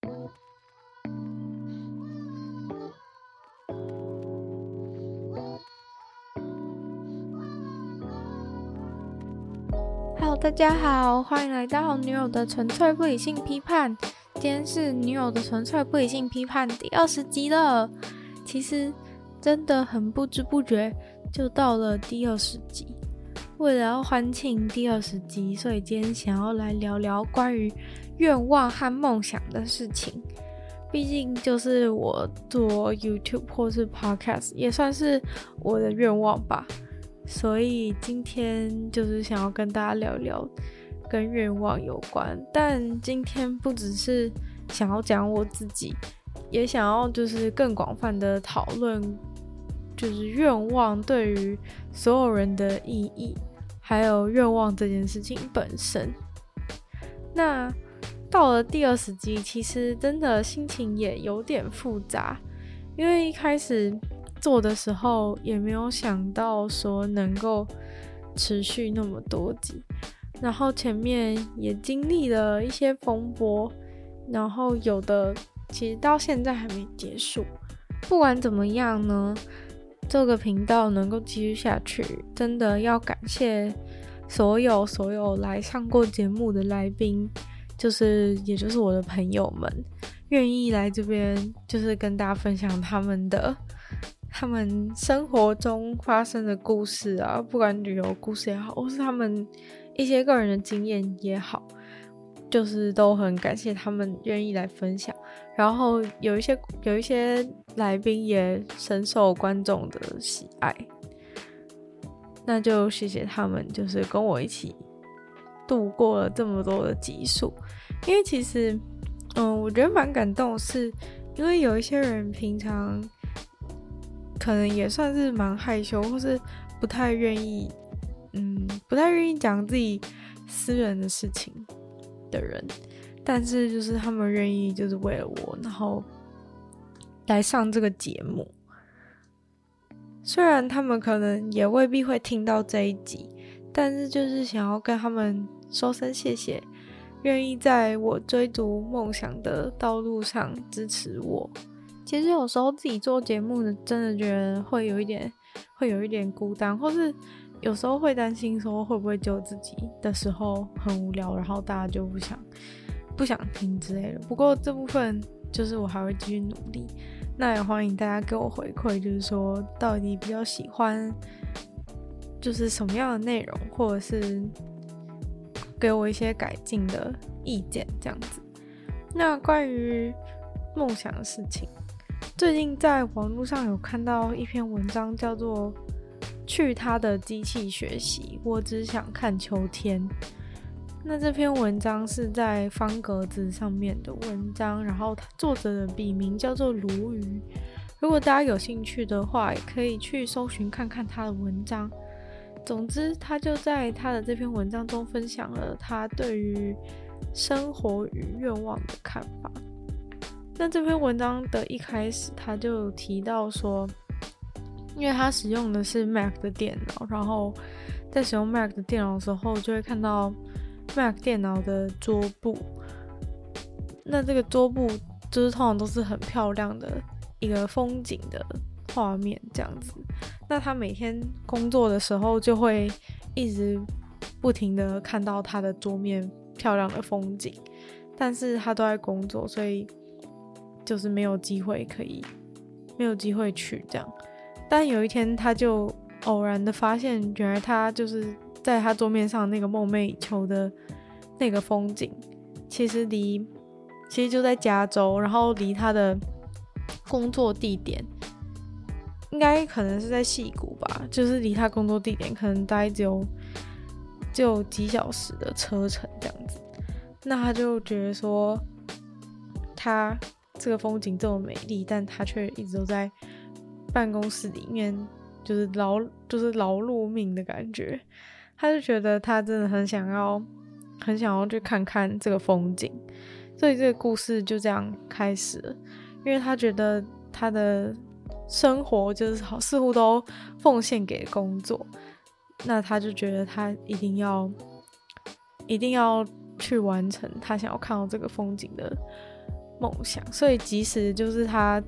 Hello，大家好，欢迎来到女友的纯粹不理性批判。今天是女友的纯粹不理性批判第二十集了。其实真的很不知不觉就到了第二十集。为了要欢庆第二十集，所以今天想要来聊聊关于愿望和梦想的事情。毕竟就是我做 YouTube 或是 Podcast，也算是我的愿望吧。所以今天就是想要跟大家聊聊跟愿望有关，但今天不只是想要讲我自己，也想要就是更广泛的讨论，就是愿望对于所有人的意义，还有愿望这件事情本身。那到了第二十集，其实真的心情也有点复杂，因为一开始。做的时候也没有想到说能够持续那么多集，然后前面也经历了一些风波，然后有的其实到现在还没结束。不管怎么样呢，这个频道能够继续下去，真的要感谢所有所有来上过节目的来宾，就是也就是我的朋友们，愿意来这边就是跟大家分享他们的。他们生活中发生的故事啊，不管旅游故事也好，或是他们一些个人的经验也好，就是都很感谢他们愿意来分享。然后有一些有一些来宾也深受观众的喜爱，那就谢谢他们，就是跟我一起度过了这么多的集数。因为其实，嗯，我觉得蛮感动是，因为有一些人平常。可能也算是蛮害羞，或是不太愿意，嗯，不太愿意讲自己私人的事情的人，但是就是他们愿意，就是为了我，然后来上这个节目。虽然他们可能也未必会听到这一集，但是就是想要跟他们说声谢谢，愿意在我追逐梦想的道路上支持我。其实有时候自己做节目呢，真的觉得会有一点，会有一点孤单，或是有时候会担心说会不会就自己的时候很无聊，然后大家就不想不想听之类的。不过这部分就是我还会继续努力，那也欢迎大家给我回馈，就是说到底比较喜欢就是什么样的内容，或者是给我一些改进的意见这样子。那关于梦想的事情。最近在网络上有看到一篇文章，叫做《去他的机器学习》，我只想看秋天。那这篇文章是在方格子上面的文章，然后作者的笔名叫做鲈鱼。如果大家有兴趣的话，也可以去搜寻看看他的文章。总之，他就在他的这篇文章中分享了他对于生活与愿望的看法。那这篇文章的一开始，他就提到说，因为他使用的是 Mac 的电脑，然后在使用 Mac 的电脑的时候，就会看到 Mac 电脑的桌布。那这个桌布就是通常都是很漂亮的一个风景的画面，这样子。那他每天工作的时候，就会一直不停的看到他的桌面漂亮的风景，但是他都在工作，所以。就是没有机会可以，没有机会去这样。但有一天，他就偶然的发现，原来他就是在他桌面上那个梦寐以求的那个风景，其实离，其实就在加州，然后离他的工作地点，应该可能是在矽谷吧，就是离他工作地点可能待只有，只有几小时的车程这样子。那他就觉得说，他。这个风景这么美丽，但他却一直都在办公室里面，就是劳就是劳碌命的感觉。他就觉得他真的很想要，很想要去看看这个风景，所以这个故事就这样开始了。因为他觉得他的生活就是好，似乎都奉献给工作，那他就觉得他一定要，一定要去完成他想要看到这个风景的。梦想，所以即使就是他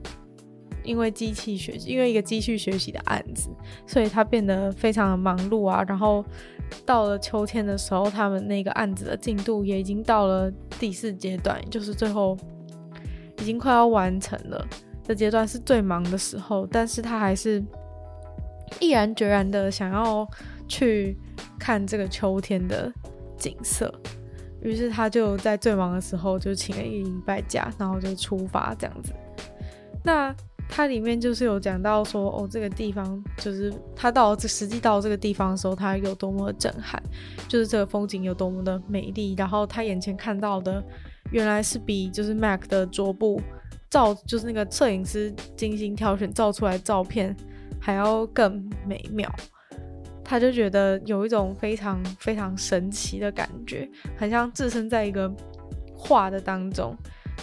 因为机器学习，因为一个机器学习的案子，所以他变得非常的忙碌啊。然后到了秋天的时候，他们那个案子的进度也已经到了第四阶段，就是最后已经快要完成了的阶段，是最忙的时候。但是他还是毅然决然的想要去看这个秋天的景色。于是他就在最忙的时候就请了一礼拜假，然后就出发这样子。那他里面就是有讲到说，哦，这个地方就是他到这实际到这个地方的时候，他有多么的震撼，就是这个风景有多么的美丽。然后他眼前看到的，原来是比就是 Mac 的桌布照，就是那个摄影师精心挑选照出来照片还要更美妙。他就觉得有一种非常非常神奇的感觉，很像置身在一个画的当中。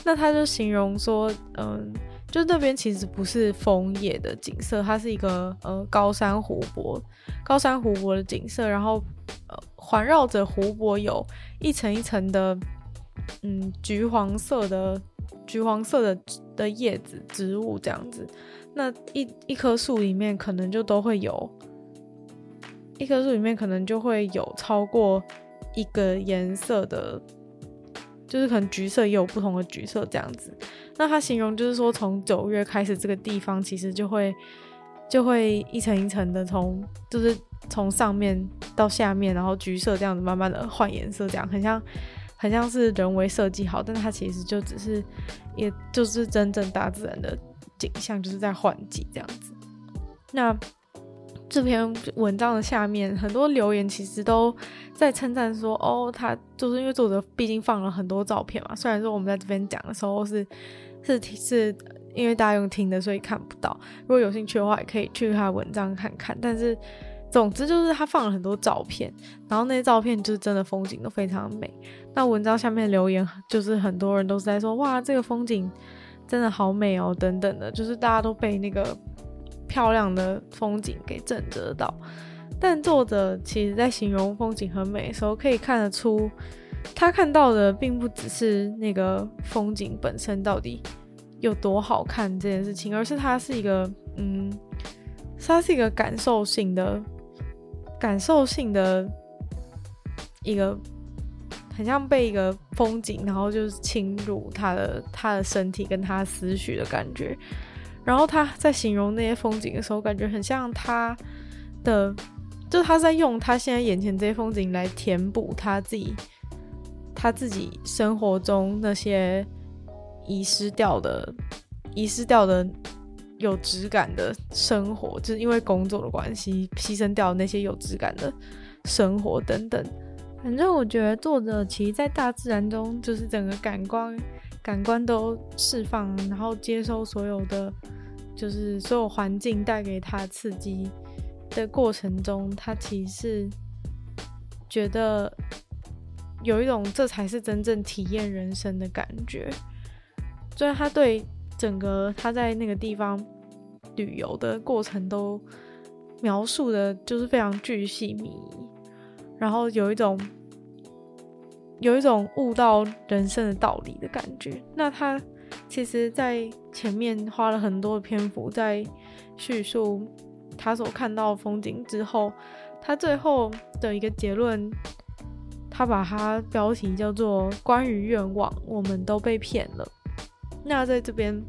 那他就形容说，嗯，就那边其实不是枫叶的景色，它是一个呃高山湖泊，高山湖泊的景色，然后呃环绕着湖泊有一层一层的嗯橘黄色的橘黄色的的叶子植物这样子。那一一棵树里面可能就都会有。一棵树里面可能就会有超过一个颜色的，就是可能橘色也有不同的橘色这样子。那他形容就是说，从九月开始，这个地方其实就会就会一层一层的从，就是从上面到下面，然后橘色这样子慢慢的换颜色，这样很像很像是人为设计好，但它其实就只是，也就是真正大自然的景象，就是在换季这样子。那。这篇文章的下面很多留言其实都在称赞说，哦，他就是因为作者毕竟放了很多照片嘛。虽然说我们在这边讲的时候是是是因为大家用听的，所以看不到。如果有兴趣的话，也可以去他的文章看看。但是总之就是他放了很多照片，然后那些照片就是真的风景都非常美。那文章下面留言就是很多人都是在说，哇，这个风景真的好美哦，等等的，就是大家都被那个。漂亮的风景给震慑到，但作者其实在形容风景很美的时候，可以看得出，他看到的并不只是那个风景本身到底有多好看这件事情，而是它是一个，嗯，它是一个感受性的、感受性的一个，很像被一个风景，然后就是侵入他的他的身体跟他思绪的感觉。然后他在形容那些风景的时候，感觉很像他的，就他在用他现在眼前这些风景来填补他自己，他自己生活中那些遗失掉的、遗失掉的有质感的生活，就是因为工作的关系牺牲掉那些有质感的生活等等。反正我觉得作者其实，在大自然中，就是整个感官感官都释放，然后接收所有的。就是所有环境带给他刺激的过程中，他其实觉得有一种这才是真正体验人生的感觉。所以他对整个他在那个地方旅游的过程都描述的，就是非常巨细靡遗，然后有一种有一种悟到人生的道理的感觉。那他。其实，在前面花了很多的篇幅在叙述他所看到的风景之后，他最后的一个结论，他把它标题叫做“关于愿望，我们都被骗了”。那在这边，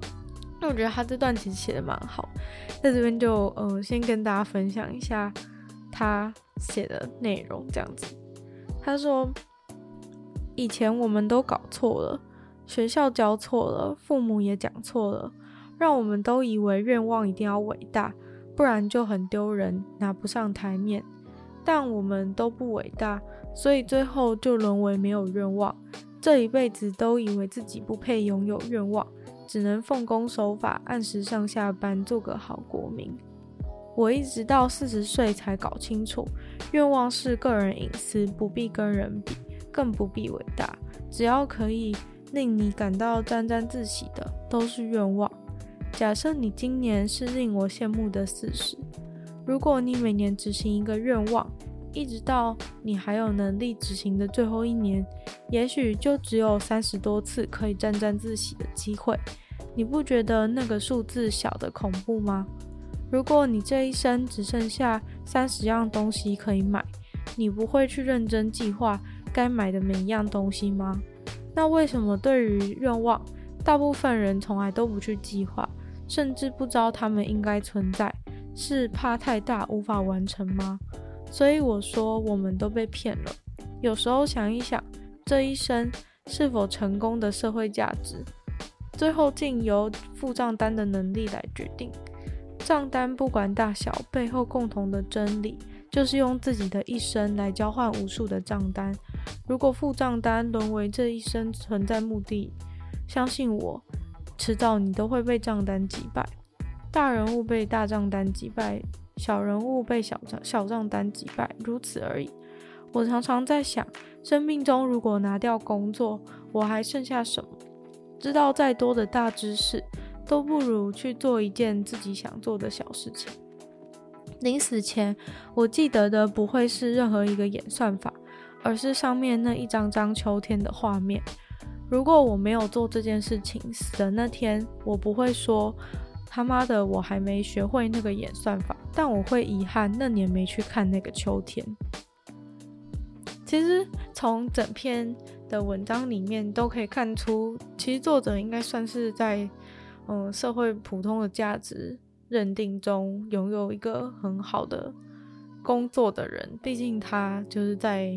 那我觉得他这段其实写的蛮好，在这边就呃先跟大家分享一下他写的内容，这样子。他说：“以前我们都搞错了。”学校教错了，父母也讲错了，让我们都以为愿望一定要伟大，不然就很丢人，拿不上台面。但我们都不伟大，所以最后就沦为没有愿望。这一辈子都以为自己不配拥有愿望，只能奉公守法，按时上下班，做个好国民。我一直到四十岁才搞清楚，愿望是个人隐私，不必跟人比，更不必伟大，只要可以。令你感到沾沾自喜的都是愿望。假设你今年是令我羡慕的四十，如果你每年执行一个愿望，一直到你还有能力执行的最后一年，也许就只有三十多次可以沾沾自喜的机会。你不觉得那个数字小得恐怖吗？如果你这一生只剩下三十样东西可以买，你不会去认真计划该买的每一样东西吗？那为什么对于愿望，大部分人从来都不去计划，甚至不知道他们应该存在？是怕太大无法完成吗？所以我说我们都被骗了。有时候想一想，这一生是否成功的社会价值，最后竟由付账单的能力来决定。账单不管大小，背后共同的真理就是用自己的一生来交换无数的账单。如果付账单沦为这一生存在目的，相信我，迟早你都会被账单击败。大人物被大账单击败，小人物被小账小账单击败，如此而已。我常常在想，生命中如果拿掉工作，我还剩下什么？知道再多的大知识，都不如去做一件自己想做的小事情。临死前，我记得的不会是任何一个演算法，而是上面那一张张秋天的画面。如果我没有做这件事情，死的那天，我不会说。他妈的，我还没学会那个演算法，但我会遗憾那年没去看那个秋天。其实从整篇的文章里面都可以看出，其实作者应该算是在嗯社会普通的价值认定中拥有一个很好的工作的人。毕竟他就是在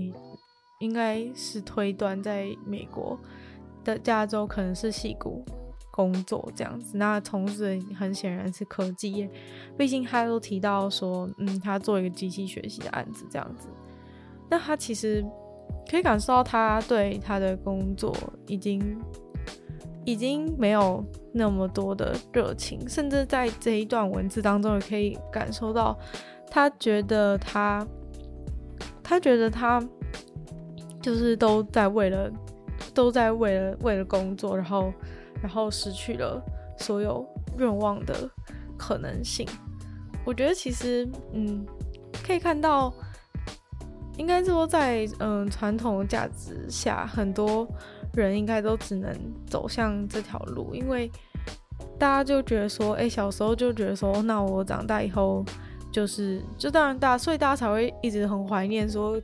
应该是推断在美国的加州可能是矽谷。工作这样子，那从事很显然是科技业，毕竟他都提到说，嗯，他做一个机器学习的案子这样子，那他其实可以感受到他对他的工作已经已经没有那么多的热情，甚至在这一段文字当中也可以感受到，他觉得他他觉得他就是都在为了都在为了为了工作，然后。然后失去了所有愿望的可能性。我觉得其实，嗯，可以看到，应该说在嗯传统的价值下，很多人应该都只能走向这条路，因为大家就觉得说，哎，小时候就觉得说，那我长大以后就是，就当然大，所以大家才会一直很怀念说，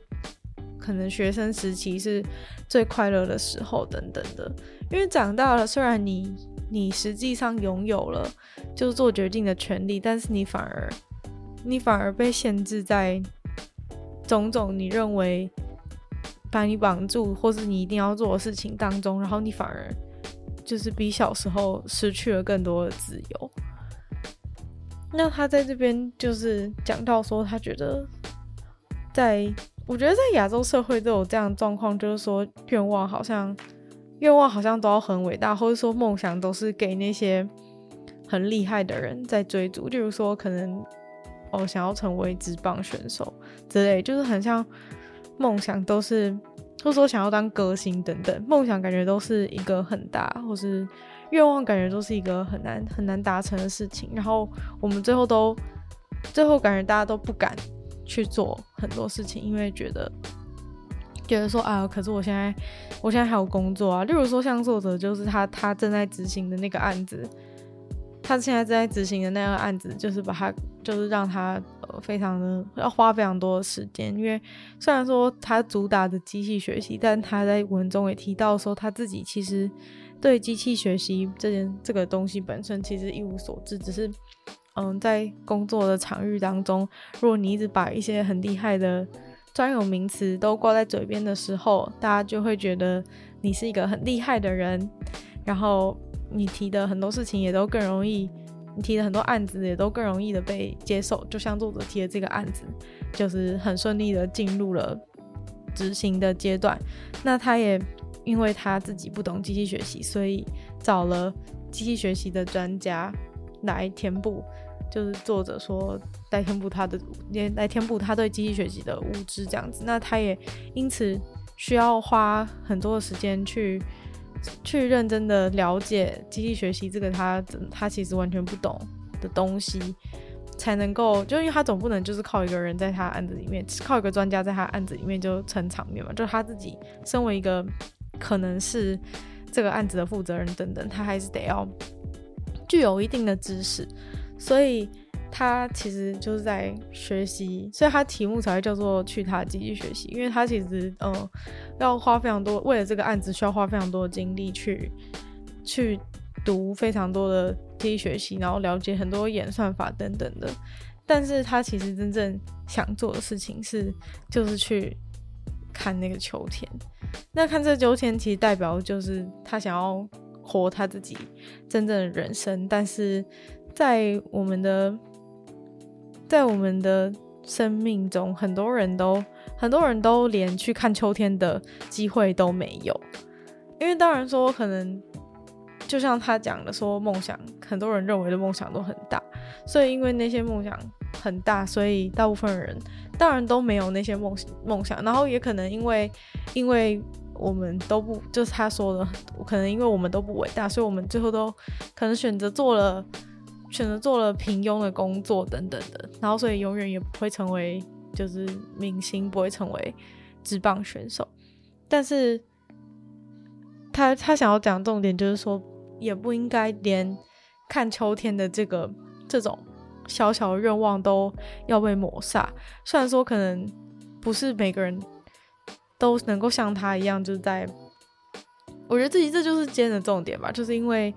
可能学生时期是最快乐的时候等等的。因为长大了，虽然你你实际上拥有了就是做决定的权利，但是你反而你反而被限制在种种你认为把你绑住或是你一定要做的事情当中，然后你反而就是比小时候失去了更多的自由。那他在这边就是讲到说，他觉得在我觉得在亚洲社会都有这样的状况，就是说愿望好像。愿望好像都要很伟大，或者说梦想都是给那些很厉害的人在追逐。例如说，可能哦想要成为职棒选手之类，就是很像梦想都是，或者说想要当歌星等等，梦想感觉都是一个很大，或是愿望感觉都是一个很难很难达成的事情。然后我们最后都最后感觉大家都不敢去做很多事情，因为觉得。觉得说啊，可是我现在，我现在还有工作啊。例如说，像作者就是他，他正在执行的那个案子，他现在正在执行的那个案子，就是把他，就是让他呃，非常的要花非常多的时间。因为虽然说他主打的机器学习，但他在文中也提到说，他自己其实对机器学习这件这个东西本身其实一无所知，只是嗯，在工作的场域当中，如果你一直把一些很厉害的专有名词都挂在嘴边的时候，大家就会觉得你是一个很厉害的人，然后你提的很多事情也都更容易，你提的很多案子也都更容易的被接受。就像作者提的这个案子，就是很顺利的进入了执行的阶段。那他也因为他自己不懂机器学习，所以找了机器学习的专家来填补。就是作者说来填补他的，来填补他对机器学习的无知这样子。那他也因此需要花很多的时间去去认真的了解机器学习这个他他其实完全不懂的东西。才能够，就因为他总不能就是靠一个人在他案子里面，靠一个专家在他案子里面就撑场面嘛，就他自己身为一个可能是这个案子的负责人等等，他还是得要具有一定的知识，所以他其实就是在学习，所以他题目才会叫做去他机器学习，因为他其实嗯要花非常多，为了这个案子需要花非常多的精力去去读非常多的。可以学习，然后了解很多演算法等等的，但是他其实真正想做的事情是，就是去看那个秋天。那看这秋天，其实代表就是他想要活他自己真正的人生。但是在我们的，在我们的生命中，很多人都很多人都连去看秋天的机会都没有，因为当然说可能。就像他讲的，说梦想，很多人认为的梦想都很大，所以因为那些梦想很大，所以大部分人当然都没有那些梦梦想。然后也可能因为，因为我们都不，就是他说的，可能因为我们都不伟大，所以我们最后都可能选择做了，选择做了平庸的工作等等的。然后所以永远也不会成为就是明星，不会成为职棒选手。但是他他想要讲重点就是说。也不应该连看秋天的这个这种小小的愿望都要被抹杀。虽然说可能不是每个人都能够像他一样，就是在我觉得自己这就是今天的重点吧，就是因为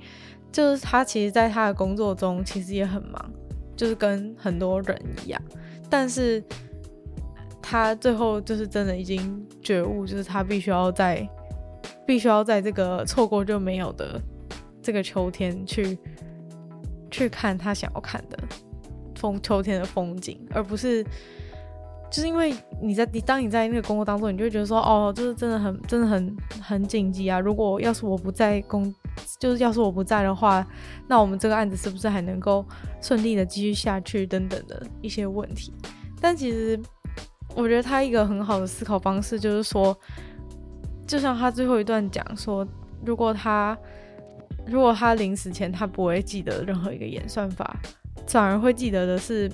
就是他其实在他的工作中其实也很忙，就是跟很多人一样，但是他最后就是真的已经觉悟，就是他必须要在必须要在这个错过就没有的。这个秋天去去看他想要看的风，秋天的风景，而不是就是因为你在你当你在那个工作当中，你就会觉得说哦，就是真的很真的很很紧急啊！如果要是我不在工，就是要是我不在的话，那我们这个案子是不是还能够顺利的继续下去？等等的一些问题。但其实我觉得他一个很好的思考方式就是说，就像他最后一段讲说，如果他。如果他临死前他不会记得任何一个演算法，反而会记得的是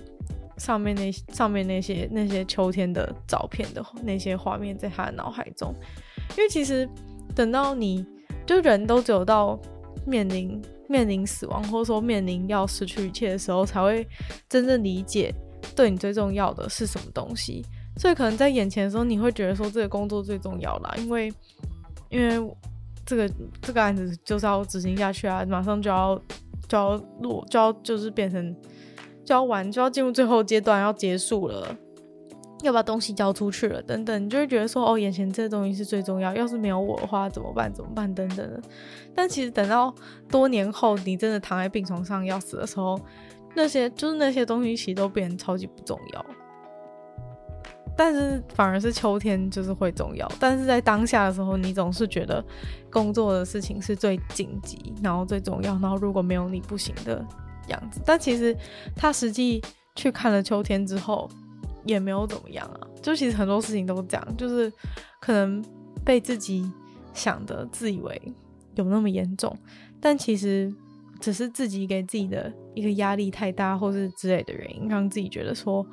上面那上面那些那些秋天的照片的那些画面在他的脑海中。因为其实等到你就人都只有到面临面临死亡，或者说面临要失去一切的时候，才会真正理解对你最重要的是什么东西。所以可能在眼前的时候，你会觉得说这个工作最重要啦，因为因为。这个这个案子就是要执行下去啊，马上就要就要落就要就是变成就要完就要进入最后阶段要结束了，要把东西交出去了等等，你就会觉得说哦，眼前这东西是最重要，要是没有我的话怎么办？怎么办？等等的。但其实等到多年后，你真的躺在病床上要死的时候，那些就是那些东西其实都变得超级不重要。但是反而是秋天就是会重要，但是在当下的时候，你总是觉得工作的事情是最紧急，然后最重要，然后如果没有你不行的样子。但其实他实际去看了秋天之后，也没有怎么样啊。就其实很多事情都是这样，就是可能被自己想的自以为有那么严重，但其实只是自己给自己的一个压力太大，或是之类的原因，让自己觉得说，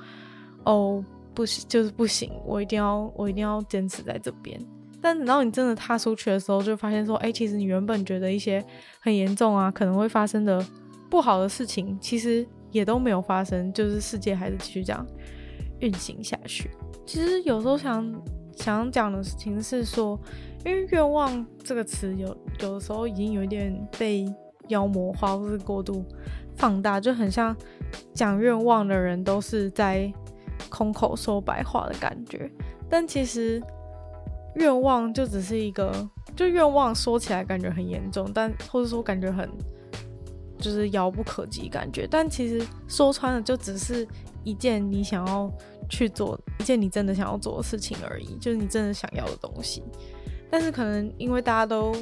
哦。不行，就是不行，我一定要，我一定要坚持在这边。但等到你真的踏出去的时候，就发现说，哎、其实你原本觉得一些很严重啊，可能会发生的不好的事情，其实也都没有发生，就是世界还是继续这样运行下去。其实有时候想想讲的事情是说，因为愿望这个词有有的时候已经有一点被妖魔化，或是过度放大，就很像讲愿望的人都是在。空口说白话的感觉，但其实愿望就只是一个，就愿望说起来感觉很严重，但或者说感觉很就是遥不可及感觉，但其实说穿了就只是一件你想要去做，一件你真的想要做的事情而已，就是你真的想要的东西。但是可能因为大家都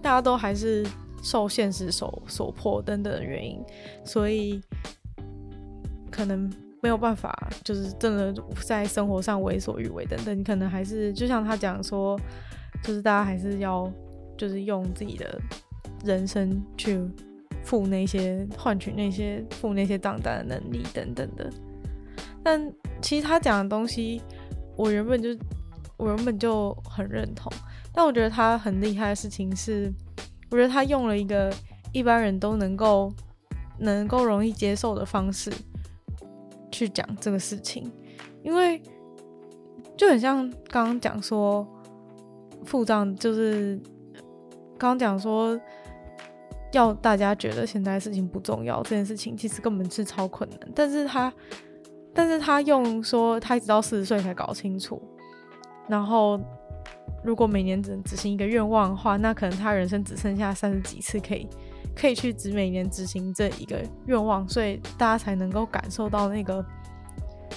大家都还是受现实所所迫等等的原因，所以可能。没有办法，就是真的在生活上为所欲为等等，你可能还是就像他讲说，就是大家还是要就是用自己的人生去付那些换取那些付那些账单的能力等等的。但其实他讲的东西，我原本就我原本就很认同。但我觉得他很厉害的事情是，我觉得他用了一个一般人都能够能够容易接受的方式去讲这个事情，因为就很像刚刚讲说付账，就是刚刚讲说要大家觉得现在事情不重要这件事情，其实根本是超困难。但是他但是他用说他一直到四十岁才搞清楚，然后。如果每年只执行一个愿望的话，那可能他人生只剩下三十几次可以可以去只每年执行这一个愿望，所以大家才能够感受到那个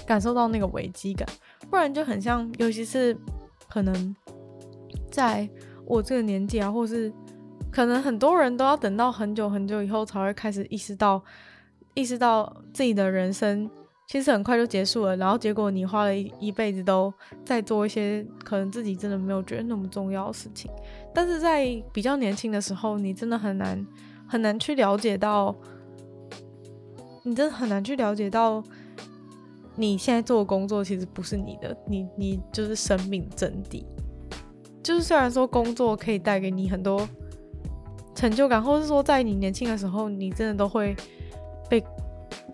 感受到那个危机感，不然就很像，尤其是可能在我这个年纪啊，或是可能很多人都要等到很久很久以后才会开始意识到意识到自己的人生。其实很快就结束了，然后结果你花了一一辈子都在做一些可能自己真的没有觉得那么重要的事情，但是在比较年轻的时候，你真的很难很难去了解到，你真的很难去了解到，你现在做的工作其实不是你的，你你就是生命真谛。就是虽然说工作可以带给你很多成就感，或是说在你年轻的时候，你真的都会。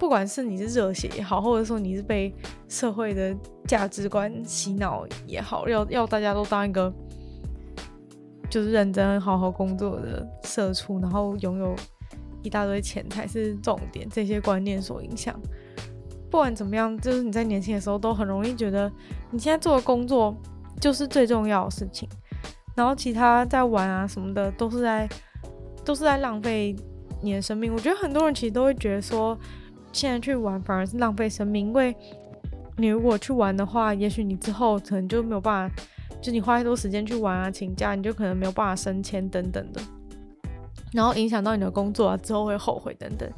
不管是你是热血也好，或者说你是被社会的价值观洗脑也好，要要大家都当一个就是认真好好工作的社畜，然后拥有一大堆钱才是重点，这些观念所影响。不管怎么样，就是你在年轻的时候都很容易觉得你现在做的工作就是最重要的事情，然后其他在玩啊什么的都是在都是在浪费你的生命。我觉得很多人其实都会觉得说。现在去玩反而是浪费生命，因为你如果去玩的话，也许你之后可能就没有办法，就你花太多时间去玩啊，请假你就可能没有办法升迁等等的，然后影响到你的工作啊，之后会后悔等等。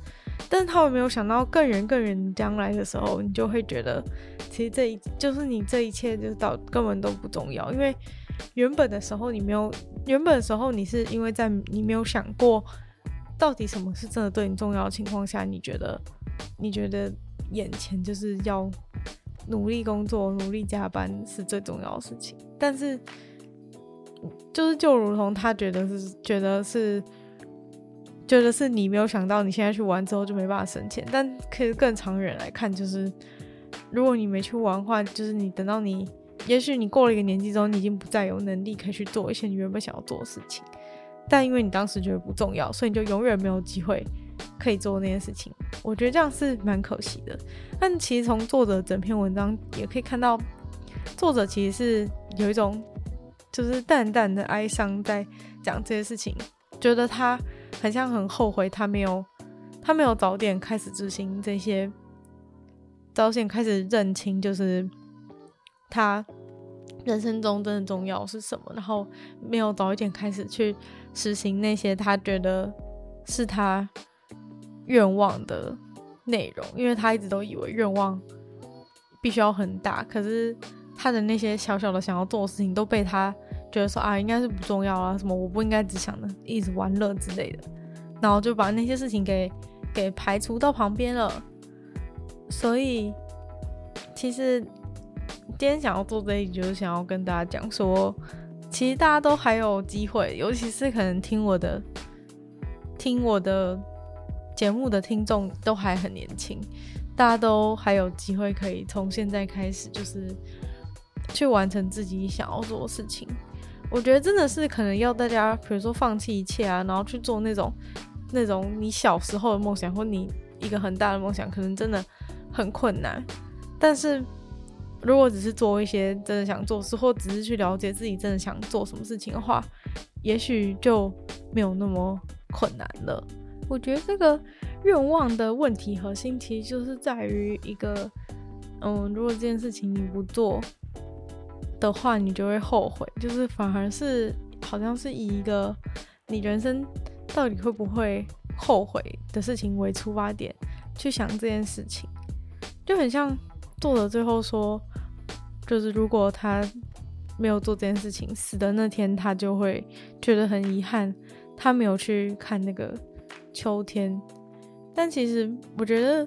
但是他有没有想到更远更远将来的时候，你就会觉得，其实这一就是你这一切就到根本都不重要，因为原本的时候你没有，原本的时候你是因为在你没有想过到底什么是真的对你重要的情况下，你觉得。你觉得眼前就是要努力工作、努力加班是最重要的事情，但是就是就如同他觉得是觉得是觉得是你没有想到，你现在去玩之后就没办法省钱，但可以更长远来看，就是如果你没去玩的话，就是你等到你，也许你过了一个年纪之后，你已经不再有能力可以去做一些你原本想要做的事情，但因为你当时觉得不重要，所以你就永远没有机会。可以做那件事情，我觉得这样是蛮可惜的。但其实从作者整篇文章也可以看到，作者其实是有一种就是淡淡的哀伤在讲这些事情，觉得他很像很后悔他没有他没有早点开始执行这些，早点开始认清就是他人生中真的重要是什么，然后没有早一点开始去实行那些他觉得是他。愿望的内容，因为他一直都以为愿望必须要很大，可是他的那些小小的想要做的事情都被他觉得说啊，应该是不重要啊，什么我不应该只想着一直玩乐之类的，然后就把那些事情给给排除到旁边了。所以，其实今天想要做这一集，就是想要跟大家讲说，其实大家都还有机会，尤其是可能听我的，听我的。节目的听众都还很年轻，大家都还有机会可以从现在开始，就是去完成自己想要做的事情。我觉得真的是可能要大家，比如说放弃一切啊，然后去做那种那种你小时候的梦想，或你一个很大的梦想，可能真的很困难。但是如果只是做一些真的想做事，或只是去了解自己真的想做什么事情的话，也许就没有那么困难了。我觉得这个愿望的问题核心其实就是在于一个，嗯，如果这件事情你不做的话，你就会后悔。就是反而是好像是以一个你人生到底会不会后悔的事情为出发点去想这件事情，就很像作者最后说，就是如果他没有做这件事情，死的那天他就会觉得很遗憾，他没有去看那个。秋天。但其实我觉得，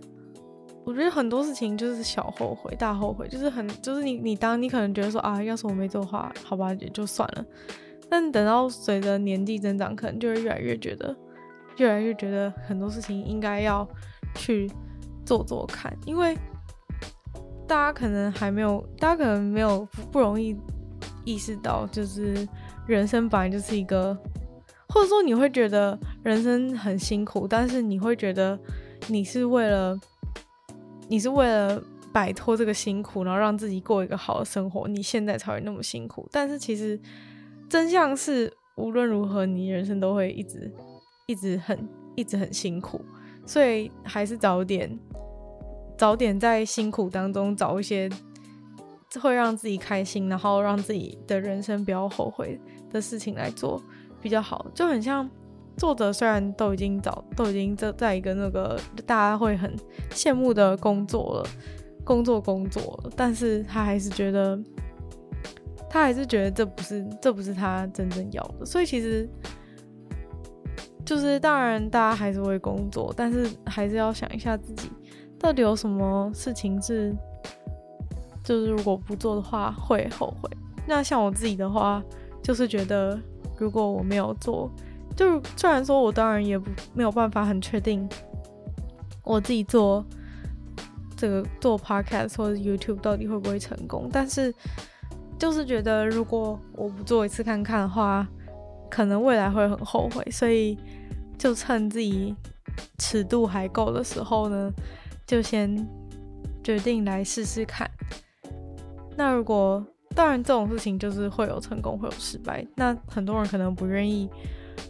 我觉得很多事情就是小后悔、大后悔，就是很就是你你当你可能觉得说啊，要是我没做的话，好吧，也就算了。但等到随着年纪增长，可能就会越来越觉得，越来越觉得很多事情应该要去做做看，因为大家可能还没有，大家可能没有不容易意识到，就是人生本来就是一个，或者说你会觉得人生很辛苦，但是你会觉得你是为了，你是为了摆脱这个辛苦，然后让自己过一个好的生活，你现在才会那么辛苦，但是其实。真相是，无论如何，你人生都会一直、一直很、一直很辛苦，所以还是早点、早点在辛苦当中找一些会让自己开心，然后让自己的人生不要后悔的事情来做比较好。就很像作者，虽然都已经找、都已经在在一个那个大家会很羡慕的工作了，工作工作，但是他还是觉得。他还是觉得这不是，这不是他真正要的，所以其实就是当然大家还是会工作，但是还是要想一下自己到底有什么事情是，就是如果不做的话会后悔。那像我自己的话，就是觉得如果我没有做，就虽然说我当然也不没有办法很确定我自己做这个做 podcast 或者 YouTube 到底会不会成功，但是。就是觉得，如果我不做一次看看的话，可能未来会很后悔，所以就趁自己尺度还够的时候呢，就先决定来试试看。那如果当然这种事情就是会有成功，会有失败，那很多人可能不愿意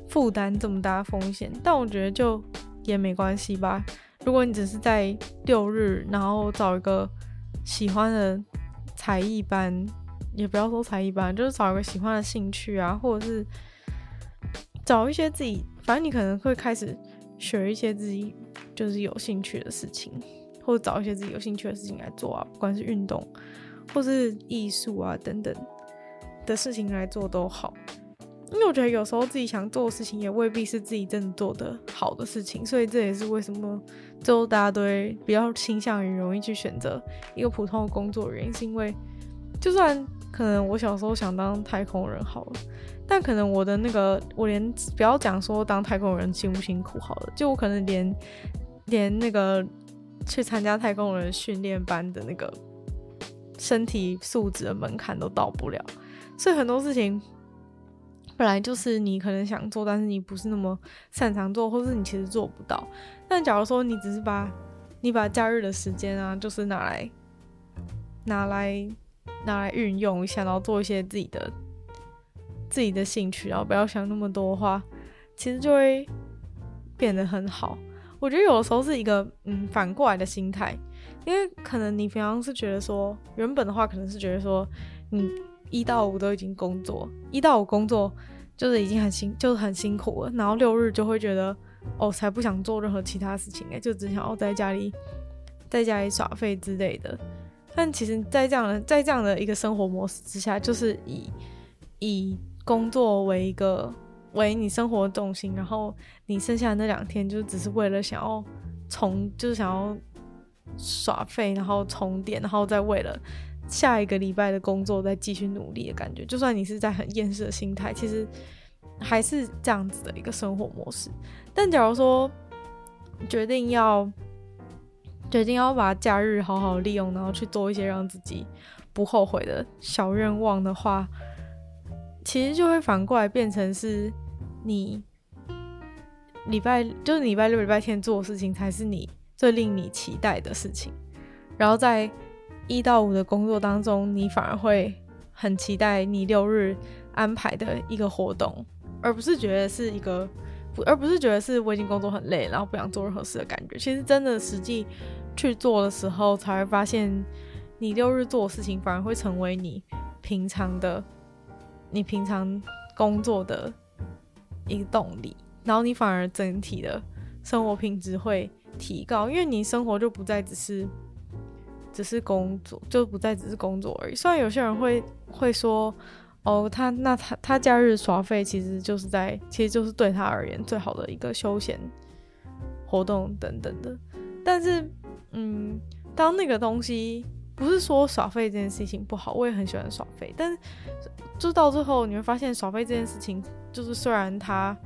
负担这么大风险，但我觉得就也没关系吧。如果你只是在六日，然后找一个喜欢的才艺班。也不要说才艺班，就是找一个喜欢的兴趣啊，或者是找一些自己，反正你可能会开始学一些自己就是有兴趣的事情，或者找一些自己有兴趣的事情来做啊，不管是运动或是艺术啊等等的事情来做都好。因为我觉得有时候自己想做的事情也未必是自己真的做的好的事情，所以这也是为什么最后大家都会比较倾向于容易去选择一个普通的工作原因，是因为就算。可能我小时候想当太空人好了，但可能我的那个，我连不要讲说当太空人辛不辛苦好了，就我可能连连那个去参加太空人训练班的那个身体素质的门槛都到不了，所以很多事情本来就是你可能想做，但是你不是那么擅长做，或是你其实做不到。但假如说你只是把你把假日的时间啊，就是拿来拿来。拿来运用一下，然后做一些自己的自己的兴趣，然后不要想那么多的话，其实就会变得很好。我觉得有的时候是一个嗯反过来的心态，因为可能你平常是觉得说，原本的话可能是觉得说，你一到五都已经工作，一到五工作就是已经很辛，就是很辛苦了，然后六日就会觉得哦，才不想做任何其他事情哎，就只想要在家里在家里耍废之类的。但其实，在这样的在这样的一个生活模式之下，就是以以工作为一个为你生活的重心，然后你剩下的那两天就只是为了想要充，就是想要耍废，然后充电，然后再为了下一个礼拜的工作再继续努力的感觉。就算你是在很厌世的心态，其实还是这样子的一个生活模式。但假如说决定要。决定要把假日好好利用，然后去做一些让自己不后悔的小愿望的话，其实就会反过来变成是你礼拜就是礼拜六、礼拜天做的事情才是你最令你期待的事情。然后在一到五的工作当中，你反而会很期待你六日安排的一个活动，而不是觉得是一个。而不是觉得是我已经工作很累，然后不想做任何事的感觉。其实真的实际去做的时候，才会发现，你六日做的事情反而会成为你平常的、你平常工作的一个动力。然后你反而整体的生活品质会提高，因为你生活就不再只是只是工作，就不再只是工作而已。虽然有些人会会说。哦，他那他他假日耍废，其实就是在，其实就是对他而言最好的一个休闲活动等等的。但是，嗯，当那个东西不是说耍废这件事情不好，我也很喜欢耍废，但是就到最后你会发现耍废这件事情，就是虽然它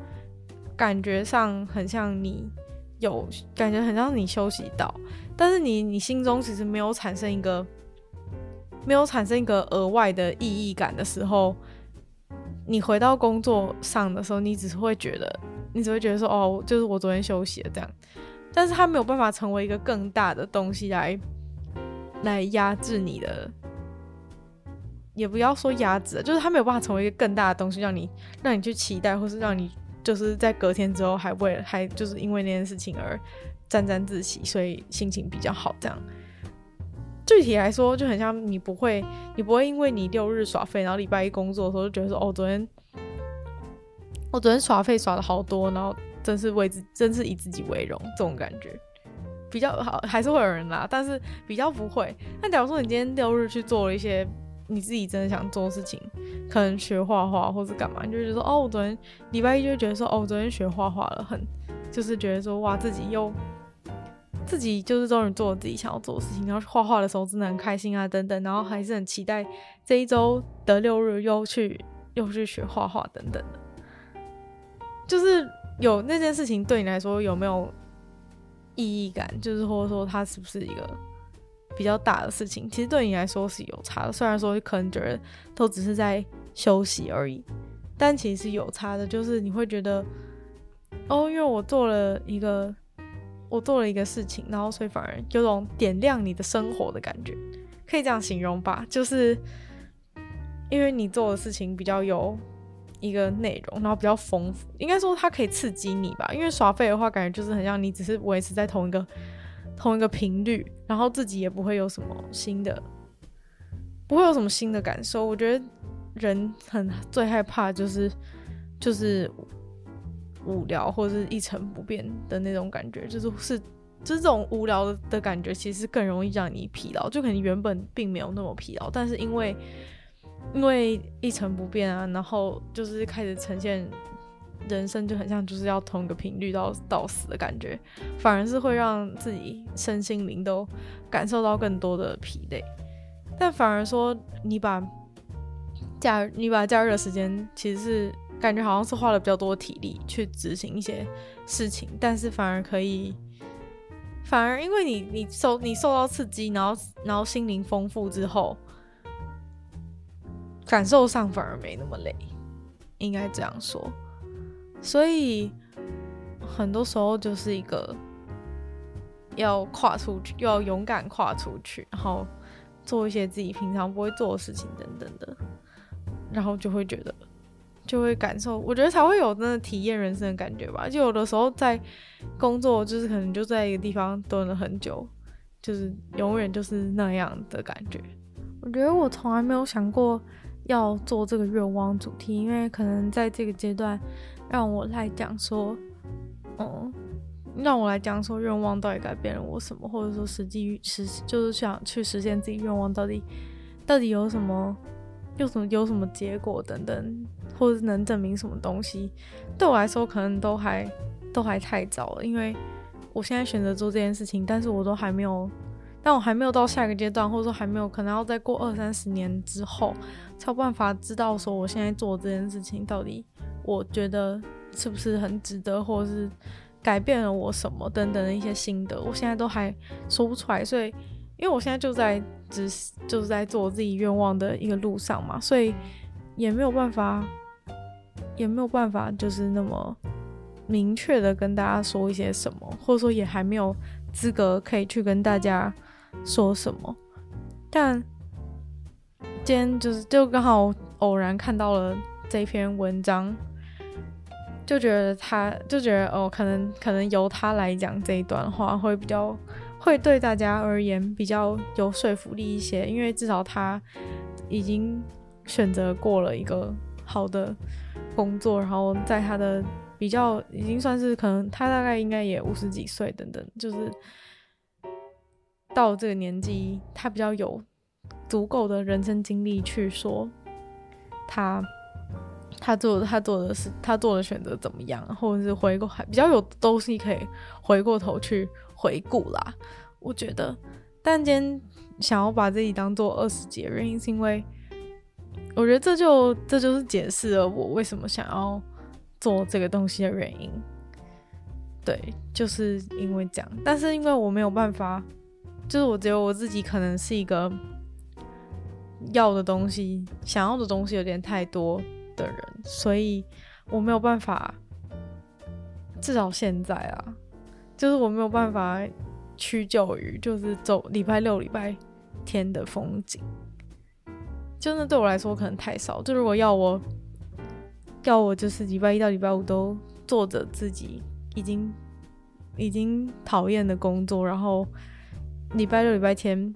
感觉上很像你有感觉很像你休息到，但是你你心中其实没有产生一个没有产生一个额外的意义感的时候，你回到工作上的时候，你只是会觉得，你只会觉得说，哦，就是我昨天休息了这样，但是它没有办法成为一个更大的东西来来压制你的，也不要说压制，就是它没有办法成为一个更大的东西，让你让你去期待，或是让你就是在隔天之后还为还就是因为那件事情而沾沾自喜，所以心情比较好这样。具体来说，就很像你不会，你不会因为你六日耍废，然后礼拜一工作的时候就觉得说，哦，昨天我昨天耍废耍了好多，然后真是为自，真是以自己为荣，这种感觉比较好，还是会有人啦，但是比较不会。那假如说你今天六日去做了一些你自己真的想做事情，可能学画画或是干嘛，你就觉得说，哦，我昨天礼拜一就觉得说，哦，我昨天学画画了，很就是觉得说，哇，自己又。自己就是终于做了自己想要做的事情，然后画画的时候真的很开心啊，等等，然后还是很期待这一周的六日又去又去学画画等等的。就是有那件事情对你来说有没有意义感？就是或者说它是不是一个比较大的事情？其实对你来说是有差的，虽然说可能觉得都只是在休息而已，但其实是有差的。就是你会觉得哦，因为我做了一个。我做了一个事情，然后所以反而有种点亮你的生活的感觉，可以这样形容吧？就是因为你做的事情比较有一个内容，然后比较丰富，应该说它可以刺激你吧？因为耍废的话，感觉就是很像你只是维持在同一个同一个频率，然后自己也不会有什么新的，不会有什么新的感受。我觉得人很最害怕就是就是。无聊或者是一成不变的那种感觉，就是是就这种无聊的的感觉，其实更容易让你疲劳。就可能原本并没有那么疲劳，但是因为因为一成不变啊，然后就是开始呈现人生就很像就是要同一个频率到到死的感觉，反而是会让自己身心灵都感受到更多的疲累。但反而说你把假你把假日的时间其实是。感觉好像是花了比较多体力去执行一些事情，但是反而可以，反而因为你你受你受到刺激，然后然后心灵丰富之后，感受上反而没那么累，应该这样说。所以很多时候就是一个要跨出去，又要勇敢跨出去，然后做一些自己平常不会做的事情等等的，然后就会觉得。就会感受，我觉得才会有那个体验人生的感觉吧。就有的时候在工作，就是可能就在一个地方蹲了很久，就是永远就是那样的感觉。我觉得我从来没有想过要做这个愿望主题，因为可能在这个阶段，让我来讲说，嗯，让我来讲说愿望到底改变了我什么，或者说实际实就是想去实现自己愿望到底到底有什么，有什么有什么结果等等。或者能证明什么东西，对我来说可能都还都还太早了，因为我现在选择做这件事情，但是我都还没有，但我还没有到下一个阶段，或者说还没有，可能要再过二三十年之后，才有办法知道说我现在做这件事情到底我觉得是不是很值得，或者是改变了我什么等等的一些心得，我现在都还说不出来，所以因为我现在就在只就是在做我自己愿望的一个路上嘛，所以也没有办法。也没有办法，就是那么明确的跟大家说一些什么，或者说也还没有资格可以去跟大家说什么。但今天就是就刚好偶然看到了这篇文章，就觉得他就觉得哦，可能可能由他来讲这一段话会比较会对大家而言比较有说服力一些，因为至少他已经选择过了一个好的。工作，然后在他的比较已经算是可能，他大概应该也五十几岁等等，就是到这个年纪，他比较有足够的人生经历去说他他做他做的是他做的选择怎么样，或者是回过还比较有东西可以回过头去回顾啦。我觉得，但今天想要把自己当做二十几的原因，是因为我觉得这就这就是解释了我为什么想要做这个东西的原因。对，就是因为这样。但是因为我没有办法，就是我觉得我自己可能是一个要的东西、想要的东西有点太多。的人，所以我没有办法，至少现在啊，就是我没有办法屈就于就是走礼拜六、礼拜天的风景，真的对我来说可能太少。就如果要我，要我就是礼拜一到礼拜五都做着自己已经已经讨厌的工作，然后礼拜六、礼拜天，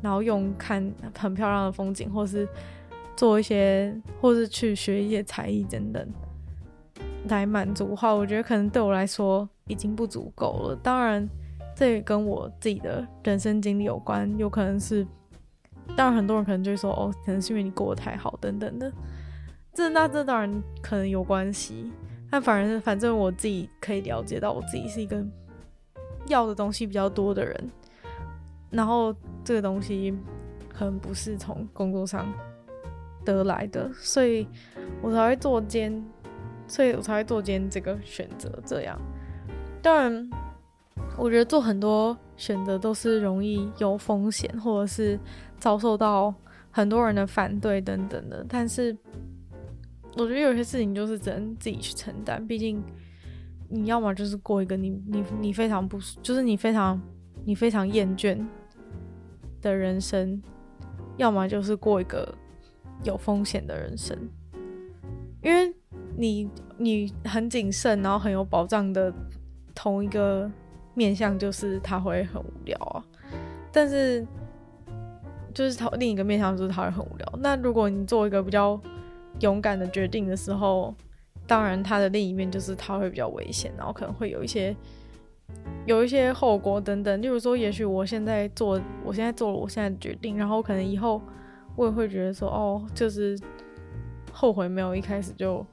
然后用看很漂亮的风景，或是。做一些，或是去学一些才艺等等，来满足的话，我觉得可能对我来说已经不足够了。当然，这也跟我自己的人生经历有关，有可能是，当然很多人可能就会说，哦，可能是因为你过得太好等等的。这那这当然可能有关系，但反而反正我自己可以了解到，我自己是一个要的东西比较多的人，然后这个东西可能不是从工作上。得来的，所以我才会做兼，所以我才会做兼这个选择。这样，当然，我觉得做很多选择都是容易有风险，或者是遭受到很多人的反对等等的。但是，我觉得有些事情就是只能自己去承担。毕竟，你要么就是过一个你你你非常不，就是你非常你非常厌倦的人生，要么就是过一个。有风险的人生，因为你你很谨慎，然后很有保障的同一个面向，就是他会很无聊啊。但是就是他另一个面向就是他会很无聊。那如果你做一个比较勇敢的决定的时候，当然他的另一面就是他会比较危险，然后可能会有一些有一些后果等等。例如说，也许我现在做我现在做了我现在的决定，然后可能以后。我也会觉得说，哦，就是后悔没有一开始就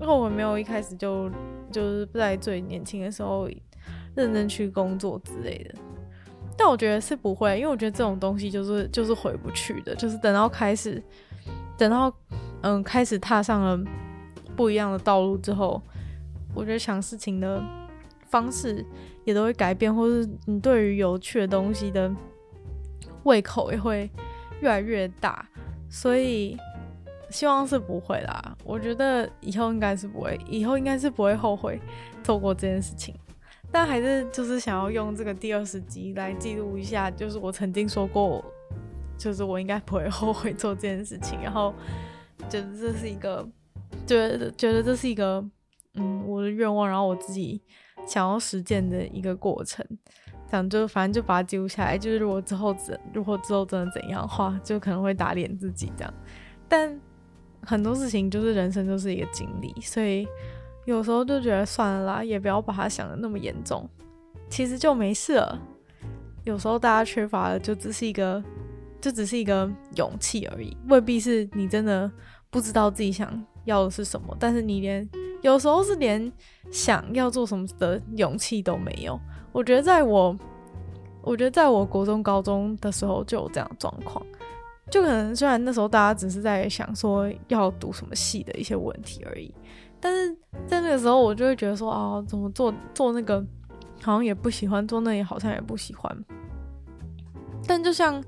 后悔没有一开始就就是不在最年轻的时候认真去工作之类的。但我觉得是不会，因为我觉得这种东西就是就是回不去的，就是等到开始等到嗯开始踏上了不一样的道路之后，我觉得想事情的方式也都会改变，或是你对于有趣的东西的胃口也会。越来越大，所以希望是不会啦。我觉得以后应该是不会，以后应该是不会后悔做过这件事情。但还是就是想要用这个第二十集来记录一下，就是我曾经说过，就是我应该不会后悔做这件事情。然后觉得这是一个，觉得觉得这是一个，嗯，我的愿望，然后我自己想要实践的一个过程。讲就反正就把它记录下来，就是如果之后怎如果之后真的怎样的话，就可能会打脸自己这样。但很多事情就是人生就是一个经历，所以有时候就觉得算了啦，也不要把它想的那么严重，其实就没事了。有时候大家缺乏的就只是一个，就只是一个勇气而已，未必是你真的不知道自己想要的是什么，但是你连有时候是连想要做什么的勇气都没有。我觉得在我，我觉得在我国中、高中的时候就有这样的状况，就可能虽然那时候大家只是在想说要读什么系的一些问题而已，但是在那个时候我就会觉得说啊，怎么做做那个好像也不喜欢，做那也好像也不喜欢。但就像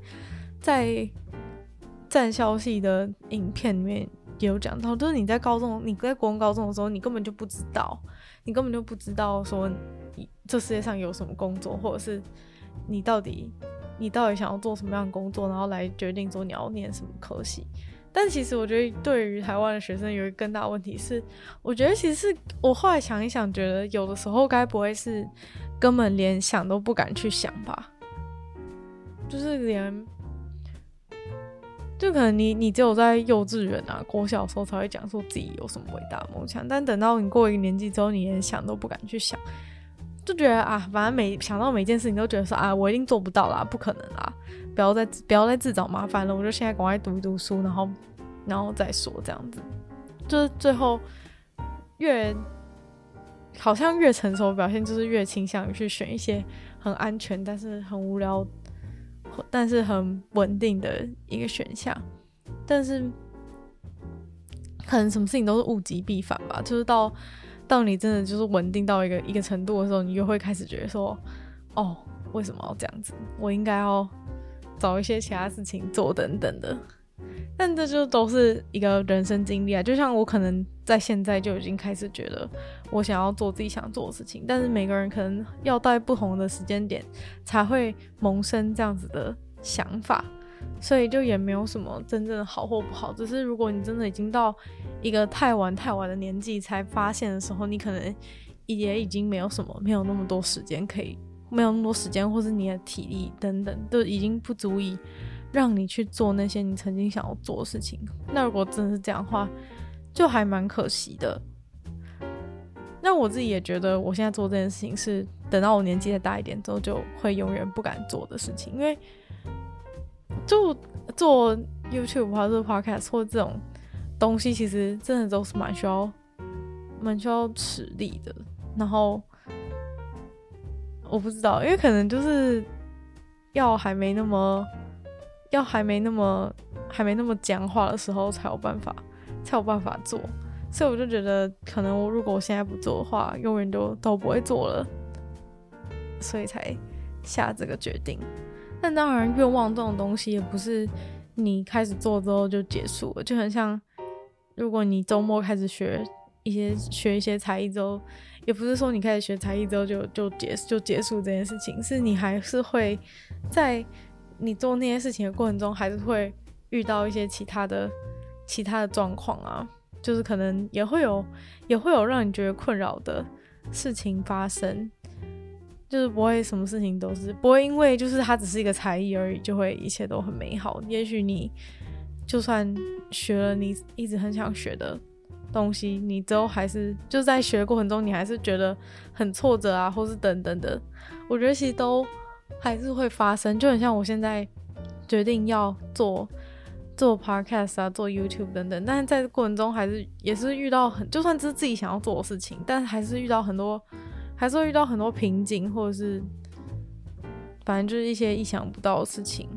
在战校系的影片里面也有讲到，就是你在高中，你在国中、高中的时候，你根本就不知道，你根本就不知道说。这世界上有什么工作，或者是你到底你到底想要做什么样的工作，然后来决定说你要念什么科系。但其实我觉得，对于台湾的学生有一个更大问题是，我觉得其实是我后来想一想，觉得有的时候该不会是根本连想都不敢去想吧？就是连，就可能你你只有在幼稚园啊、国小的时候才会讲说自己有什么伟大的梦想，但等到你过一个年纪之后，你连想都不敢去想。就觉得啊，反正每想到每件事情都觉得说啊，我一定做不到啦，不可能啦，不要再不要再自找麻烦了，我就现在赶快读一读书，然后然后再说这样子。就是最后越好像越成熟表现，就是越倾向于去选一些很安全但是很无聊，但是很稳定的一个选项。但是可能什么事情都是物极必反吧，就是到到你真的就是稳定到一个一个程度的时候，你就会开始觉得说，哦，为什么要这样子？我应该要找一些其他事情做等等的。但这就都是一个人生经历啊，就像我可能在现在就已经开始觉得我想要做自己想做的事情，但是每个人可能要在不同的时间点才会萌生这样子的想法，所以就也没有什么真正的好或不好，只是如果你真的已经到一个太晚太晚的年纪才发现的时候，你可能也已经没有什么，没有那么多时间可以，没有那么多时间，或是你的体力等等都已经不足以。让你去做那些你曾经想要做的事情，那如果真的是这样的话，就还蛮可惜的。那我自己也觉得，我现在做这件事情是等到我年纪再大一点之后，就会永远不敢做的事情。因为就做 YouTube 或者 Podcast 或这种东西，其实真的都是蛮需要、蛮需要实力的。然后我不知道，因为可能就是要还没那么。要还没那么还没那么僵化的时候才有办法才有办法做，所以我就觉得可能我如果我现在不做的话，永远都都不会做了，所以才下这个决定。但当然，愿望这种东西也不是你开始做之后就结束了，就很像如果你周末开始学一些学一些才艺之后，也不是说你开始学才艺之后就就结就结束这件事情，是你还是会在。你做那些事情的过程中，还是会遇到一些其他的、其他的状况啊，就是可能也会有、也会有让你觉得困扰的事情发生，就是不会什么事情都是不会因为就是它只是一个才艺而已，就会一切都很美好。也许你就算学了你一直很想学的东西，你之后还是就在学的过程中，你还是觉得很挫折啊，或是等等的，我觉得其实都。还是会发生，就很像我现在决定要做做 podcast 啊，做 YouTube 等等，但是在过程中还是也是遇到很，就算是自己想要做的事情，但是还是遇到很多，还是会遇到很多瓶颈，或者是反正就是一些意想不到的事情，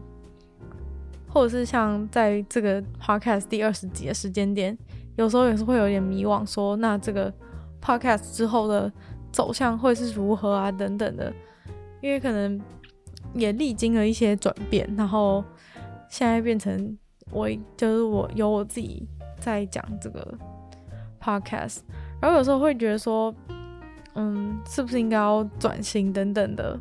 或者是像在这个 podcast 第二十集的时间点，有时候也是会有点迷惘，说那这个 podcast 之后的走向会是如何啊，等等的，因为可能。也历经了一些转变，然后现在变成我就是我有我自己在讲这个 podcast，然后有时候会觉得说，嗯，是不是应该要转型等等的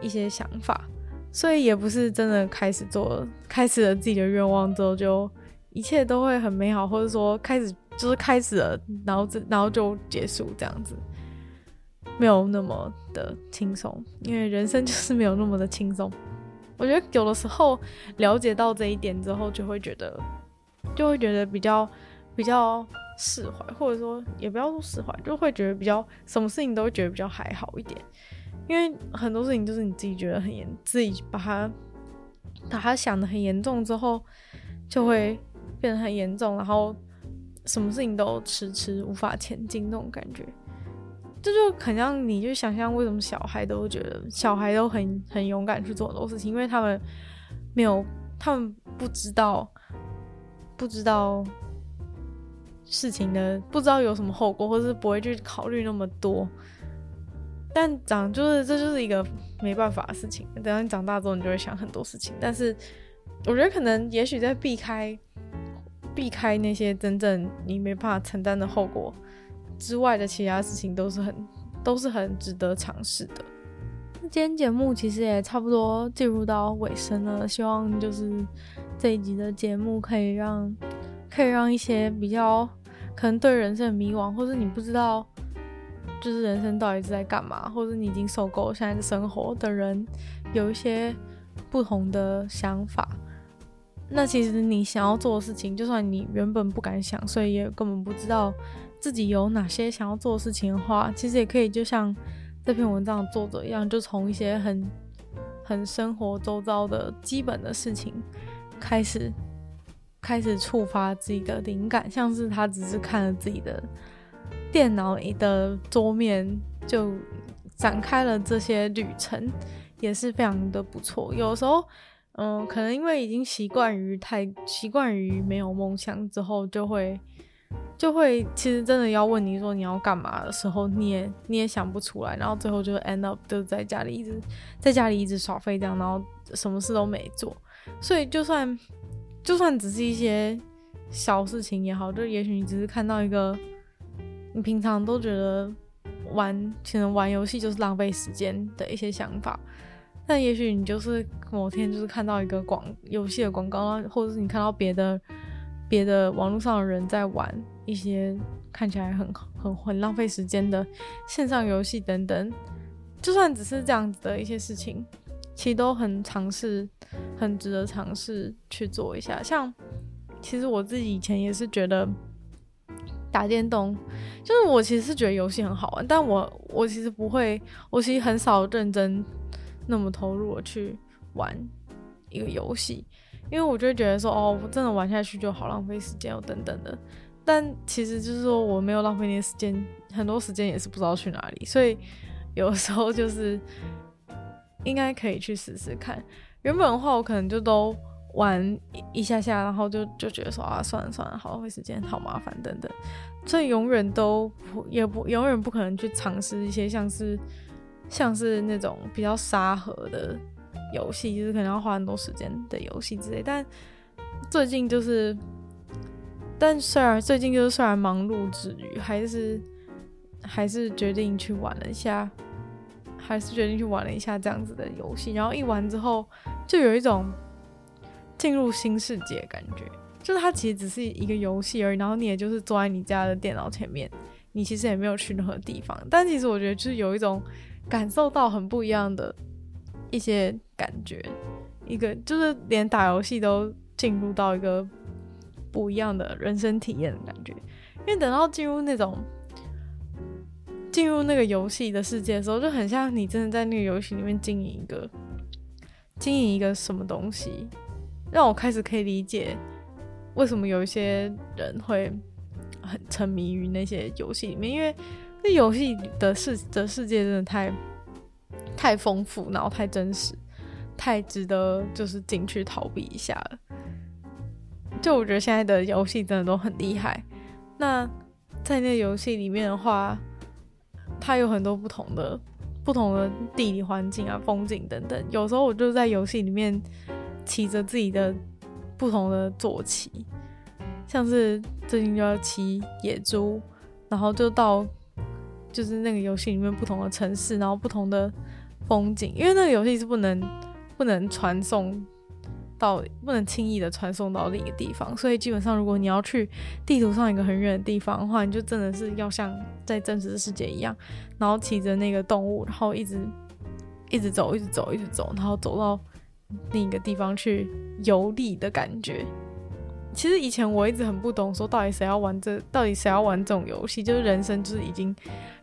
一些想法，所以也不是真的开始做，开始了自己的愿望之后就一切都会很美好，或者说开始就是开始了，然后这然后就结束这样子。没有那么的轻松，因为人生就是没有那么的轻松。我觉得有的时候了解到这一点之后，就会觉得，就会觉得比较比较释怀，或者说也不要说释怀，就会觉得比较什么事情都会觉得比较还好一点。因为很多事情就是你自己觉得很严，自己把它把它想得很严重之后，就会变得很严重，然后什么事情都迟迟无法前进那种感觉。这就很像，你就想象为什么小孩都觉得小孩都很很勇敢去做很多事情，因为他们没有，他们不知道，不知道事情的，不知道有什么后果，或者是不会去考虑那么多。但长就是这就是一个没办法的事情。等到你长大之后，你就会想很多事情。但是我觉得可能也许在避开避开那些真正你没办法承担的后果。之外的其他事情都是很都是很值得尝试的。那今天节目其实也差不多进入到尾声了，希望就是这一集的节目可以让可以让一些比较可能对人生很迷惘，或者你不知道就是人生到底是在干嘛，或者你已经受够现在的生活的人有一些不同的想法。那其实你想要做的事情，就算你原本不敢想，所以也根本不知道。自己有哪些想要做的事情的话，其实也可以就像这篇文章的作者一样，就从一些很很生活周遭的基本的事情开始开始触发自己的灵感，像是他只是看了自己的电脑里的桌面，就展开了这些旅程，也是非常的不错。有时候，嗯，可能因为已经习惯于太习惯于没有梦想之后，就会就会其实真的要问你说你要干嘛的时候，你也你也想不出来，然后最后就 end up 就在家里一直在家里一直耍废这样，然后什么事都没做。所以就算就算只是一些小事情也好，就也许你只是看到一个你平常都觉得玩可能玩游戏就是浪费时间的一些想法，但也许你就是某天就是看到一个广游戏的广告，或者是你看到别的别的网络上的人在玩一些看起来很很很浪费时间的线上游戏等等，就算只是这样子的一些事情。其实都很尝试，很值得尝试去做一下。像其实我自己以前也是觉得打电动，就是我其实是觉得游戏很好玩，但我我其实不会，我其实很少认真那么投入的去玩一个游戏，因为我就会觉得说，哦，我真的玩下去就好浪费时间哦，等等的。但其实就是说我没有浪费那些时间，很多时间也是不知道去哪里，所以有时候就是。应该可以去试试看。原本的话，我可能就都玩一下下，然后就就觉得说啊，算了算了，好浪费时间，好麻烦等等。所以永远都不也不永远不可能去尝试一些像是像是那种比较沙盒的游戏，就是可能要花很多时间的游戏之类。但最近就是，但虽然最近就是虽然忙碌之余，还是还是决定去玩了一下。还是决定去玩了一下这样子的游戏，然后一玩之后，就有一种进入新世界的感觉。就是它其实只是一个游戏而已，然后你也就是坐在你家的电脑前面，你其实也没有去任何地方。但其实我觉得就是有一种感受到很不一样的一些感觉，一个就是连打游戏都进入到一个不一样的人生体验的感觉。因为等到进入那种。进入那个游戏的世界的时候，就很像你真的在那个游戏里面经营一个经营一个什么东西，让我开始可以理解为什么有一些人会很沉迷于那些游戏里面，因为那游戏的世的世界真的太太丰富，然后太真实，太值得就是进去逃避一下了。就我觉得现在的游戏真的都很厉害。那在那游戏里面的话。它有很多不同的、不同的地理环境啊、风景等等。有时候我就在游戏里面骑着自己的不同的坐骑，像是最近就要骑野猪，然后就到就是那个游戏里面不同的城市，然后不同的风景。因为那个游戏是不能不能传送。到不能轻易的传送到另一个地方，所以基本上如果你要去地图上一个很远的地方的话，你就真的是要像在真实的世界一样，然后骑着那个动物，然后一直一直走，一直走，一直走，然后走到另一个地方去游历的感觉。其实以前我一直很不懂，说到底谁要玩这，到底谁要玩这种游戏？就是人生就是已经，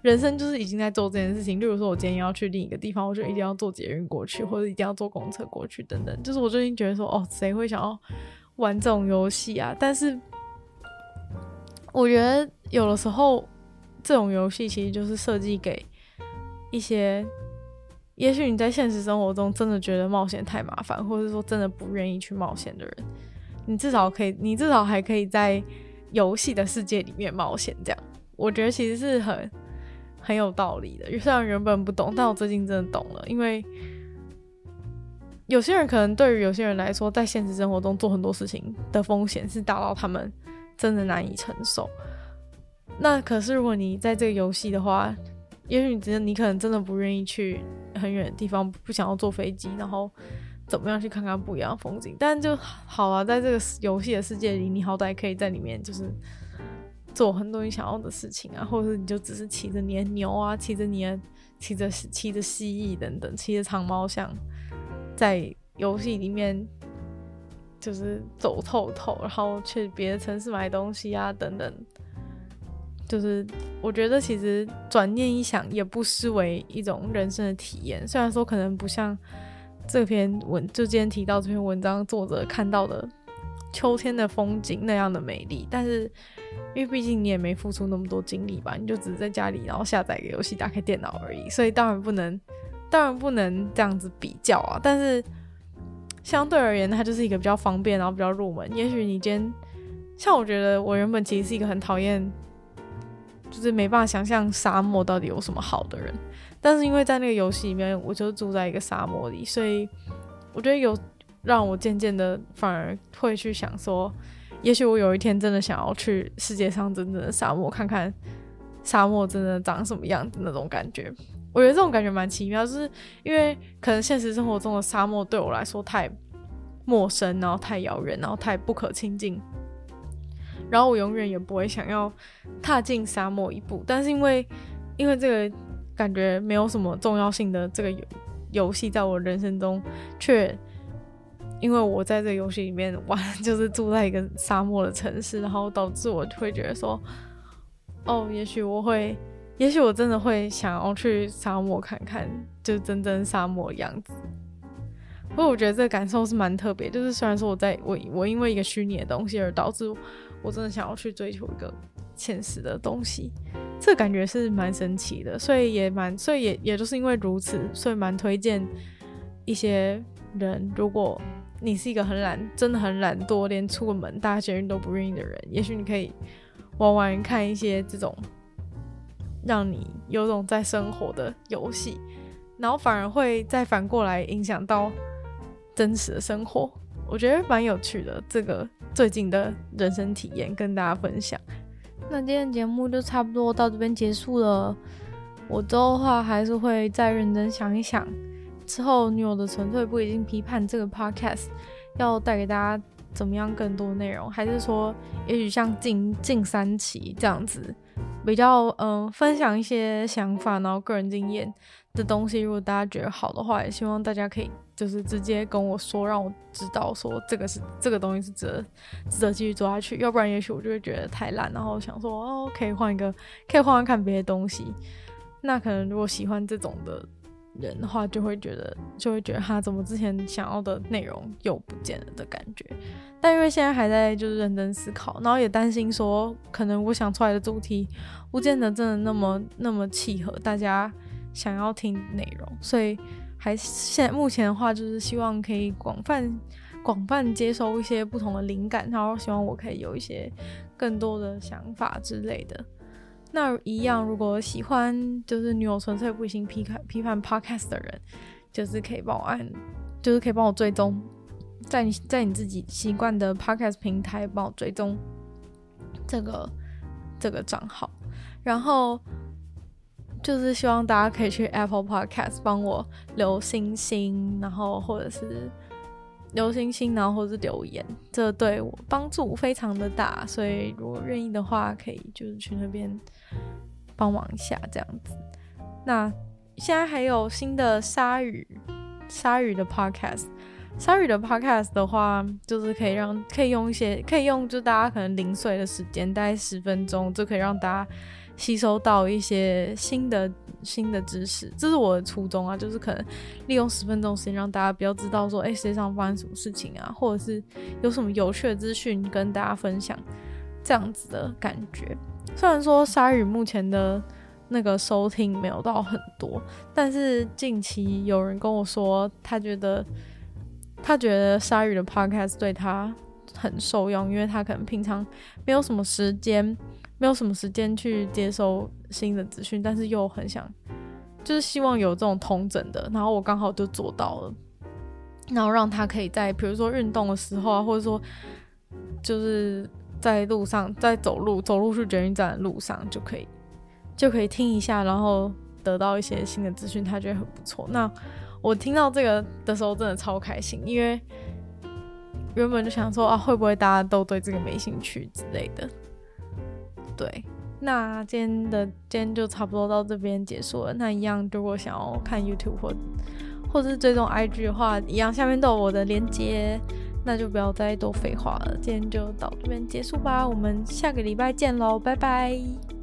人生就是已经在做这件事情。例如说，我今天要去另一个地方，我就一定要坐捷运过去，或者一定要坐公车过去，等等。就是我最近觉得说，哦，谁会想要玩这种游戏啊？但是我觉得有的时候，这种游戏其实就是设计给一些，也许你在现实生活中真的觉得冒险太麻烦，或者说真的不愿意去冒险的人。你至少可以，你至少还可以在游戏的世界里面冒险，这样我觉得其实是很很有道理的。虽然原本不懂，但我最近真的懂了。因为有些人可能对于有些人来说，在现实生活中做很多事情的风险是大到他们真的难以承受。那可是如果你在这个游戏的话，也许你真的你可能真的不愿意去很远的地方，不想要坐飞机，然后。怎么样去看看不一样的风景？但就好了，在这个游戏的世界里，你好歹可以在里面就是做很多你想要的事情啊，或者是你就只是骑着你的牛啊，骑着你的骑着骑着蜥蜴等等，骑着长毛象，在游戏里面就是走透透，然后去别的城市买东西啊等等。就是我觉得其实转念一想，也不失为一种人生的体验，虽然说可能不像。这篇文就今天提到这篇文章，作者看到的秋天的风景那样的美丽，但是因为毕竟你也没付出那么多精力吧，你就只是在家里然后下载个游戏，打开电脑而已，所以当然不能，当然不能这样子比较啊。但是相对而言，它就是一个比较方便，然后比较入门。也许你今天像我觉得我原本其实是一个很讨厌，就是没办法想象沙漠到底有什么好的人，但是因为在那个游戏里面，我就住在一个沙漠里，所以我觉得有。让我渐渐的反而会去想说，也许我有一天真的想要去世界上真正的沙漠看看，沙漠真的长什么样子那种感觉。我觉得这种感觉蛮奇妙，就是因为可能现实生活中的沙漠对我来说太陌生，然后太遥远，然后太不可亲近，然后我永远也不会想要踏进沙漠一步。但是因为因为这个感觉没有什么重要性的这个游游戏，在我人生中却。因为我在这个游戏里面玩，就是住在一个沙漠的城市，然后导致我会觉得说，哦，也许我会，也许我真的会想要去沙漠看看，就真正沙漠的样子。不过我觉得这个感受是蛮特别，就是虽然说我在我我因为一个虚拟的东西而导致我真的想要去追求一个现实的东西，这感觉是蛮神奇的，所以也蛮，所以也也就是因为如此，所以蛮推荐一些人如果。你是一个很懒，真的很懒惰，连出个门大捷运都不愿意的人。也许你可以玩玩看一些这种让你有种在生活的游戏，然后反而会再反过来影响到真实的生活。我觉得蛮有趣的，这个最近的人生体验跟大家分享。那今天节目就差不多到这边结束了。我之后的话还是会再认真想一想。之后，女友的纯粹不理性批判这个 podcast 要带给大家怎么样更多内容？还是说，也许像近近三期这样子，比较嗯、分享一些想法，然后个人经验的东西。如果大家觉得好的话，也希望大家可以就是直接跟我说，让我知道说这个是这个东西是值得值得继续做下去。要不然，也许我就会觉得太烂，然后想说哦，可以换一个，可以换换看别的东西。那可能如果喜欢这种的。人的话就会觉得，就会觉得他怎么之前想要的内容又不见了的感觉。但因为现在还在就是认真思考，然后也担心说，可能我想出来的主题不见得真的那么那么契合大家想要听内容，所以还现目前的话就是希望可以广泛广泛接收一些不同的灵感，然后希望我可以有一些更多的想法之类的。那一样，如果喜欢就是女友纯粹不行批判批判 podcast 的人，就是可以帮我按，就是可以帮我追踪，在你在你自己习惯的 podcast 平台帮我追踪这个这个账号，然后就是希望大家可以去 Apple Podcast 帮我留星星，然后或者是。留星星，然后或是留言，这对我帮助非常的大，所以如果愿意的话，可以就是去那边帮忙一下这样子。那现在还有新的鲨鱼鲨鱼的 podcast，鲨鱼的 podcast 的话，就是可以让可以用一些可以用就大家可能零碎的时间，大概十分钟就可以让大家吸收到一些新的。新的知识，这是我的初衷啊，就是可能利用十分钟时间让大家比较知道说，哎、世界上发生什么事情啊，或者是有什么有趣的资讯跟大家分享，这样子的感觉。虽然说鲨鱼目前的那个收听没有到很多，但是近期有人跟我说，他觉得他觉得鲨鱼的 podcast 对他很受用，因为他可能平常没有什么时间。没有什么时间去接收新的资讯，但是又很想，就是希望有这种统整的，然后我刚好就做到了，然后让他可以在比如说运动的时候啊，或者说就是在路上在走路走路去捷运站的路上就可以就可以听一下，然后得到一些新的资讯，他觉得很不错。那我听到这个的时候真的超开心，因为原本就想说啊，会不会大家都对这个没兴趣之类的。对，那今天的今天就差不多到这边结束了。那一样，如果想要看 YouTube 或或是追踪 IG 的话，一样下面都有我的连接，那就不要再多废话了。今天就到这边结束吧，我们下个礼拜见喽，拜拜。